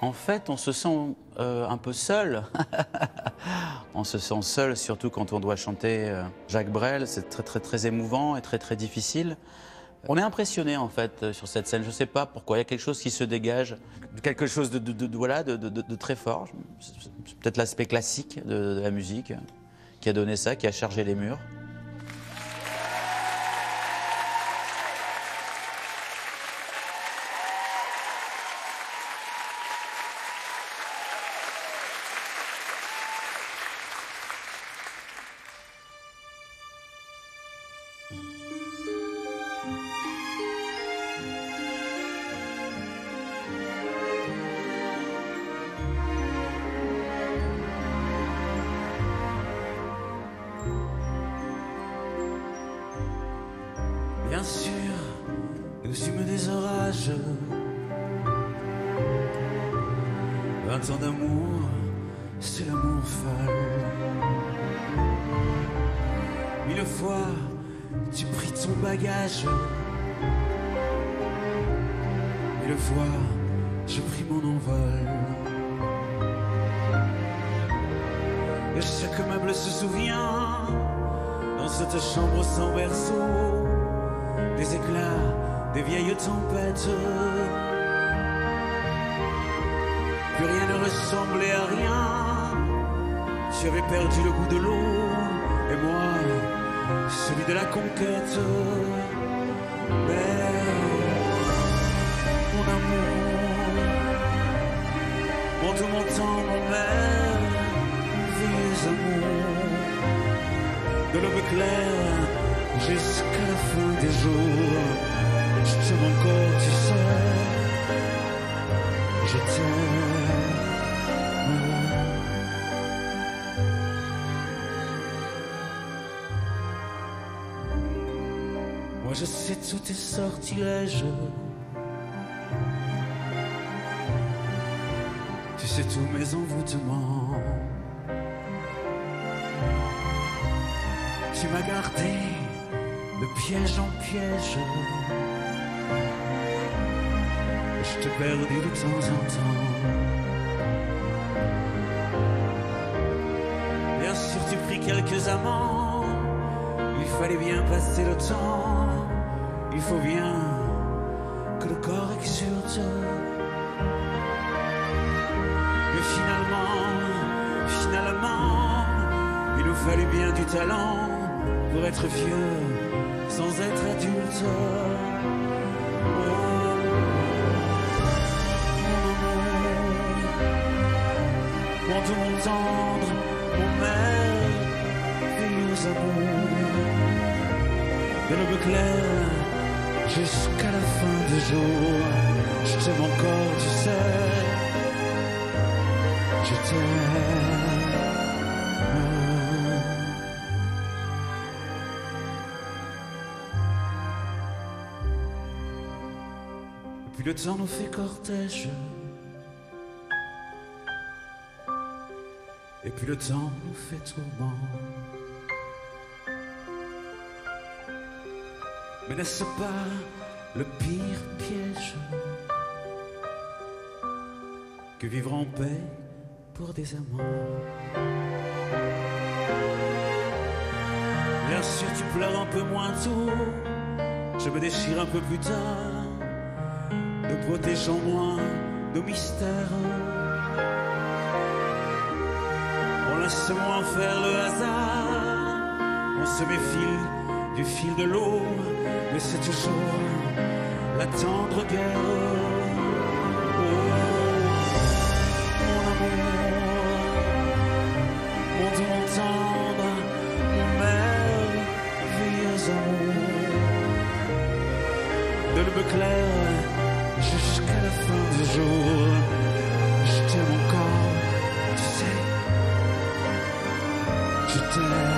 En fait, on se sent euh, un peu seul. on se sent seul, surtout quand on doit chanter euh, Jacques Brel. C'est très, très, émouvant et très, très difficile. On est impressionné en fait euh, sur cette scène. Je ne sais pas pourquoi. Il y a quelque chose qui se dégage, quelque chose de, de, de de, très fort. C'est peut-être l'aspect classique de la musique qui a donné ça, qui a chargé les murs. Orages. Vingt ans d'amour, c'est l'amour folle. Mille fois, tu pris ton bagage. Mille fois, je pris mon envol. Et chaque meuble se souvient dans cette chambre sans berceau des vieilles tempêtes. Plus rien ne ressemblait à rien. J'avais perdu le goût de l'eau, et moi, celui de la conquête. Mais, mon amour, mon tout mon temps, mon merveilleux amour, de l'aube claire jusqu'à la fin des jours. Je t'aime encore, tu sais, je t'aime. Moi je sais tous tes sortilèges. Tu sais tous mes envoûtements. Tu m'as gardé de piège en piège. Je te perdu de temps en temps. Bien sûr, tu pris quelques amants. Il fallait bien passer le temps. Il faut bien que le corps exulte. Mais finalement, finalement, il nous fallait bien du talent pour être vieux sans être adulte. mon tout mon tendre, mon merveilleux amour, de l'aube claire jusqu'à la fin des jours, je t'aime encore, tu sais, je t'aime. Le temps nous fait cortège. Et puis le temps nous fait tourment. Mais n'est-ce pas le pire piège que vivre en paix pour des amants? Bien sûr, tu pleures un peu moins tôt. Je me déchire un peu plus tard protégeons moins nos mystères. On laisse moins faire le hasard, on se méfie du fil de l'eau, mais c'est toujours la tendre guerre. Oh, mon fin du jour. Je t'aime encore, tu sais. Je t'aime.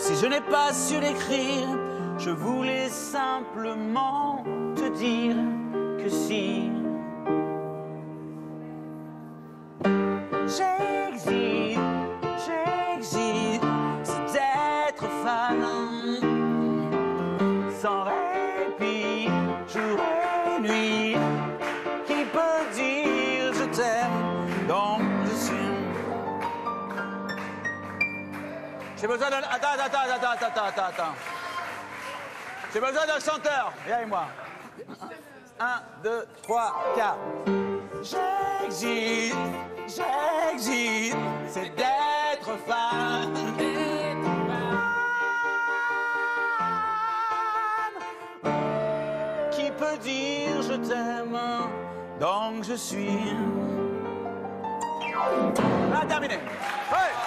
Si je n'ai pas su l'écrire, je voulais simplement te dire que si. J'existe, j'existe, c'est d'être fan. Sans répit, jour et nuit. J'ai besoin d'un. Attends, attends, attends, attends, attends, attends. J'ai besoin d'un chanteur. Viens avec moi. Un, deux, trois, quatre. J'existe, j'existe, c'est d'être fan. Qui peut dire je t'aime, donc je suis. Ah, terminé. Ouais.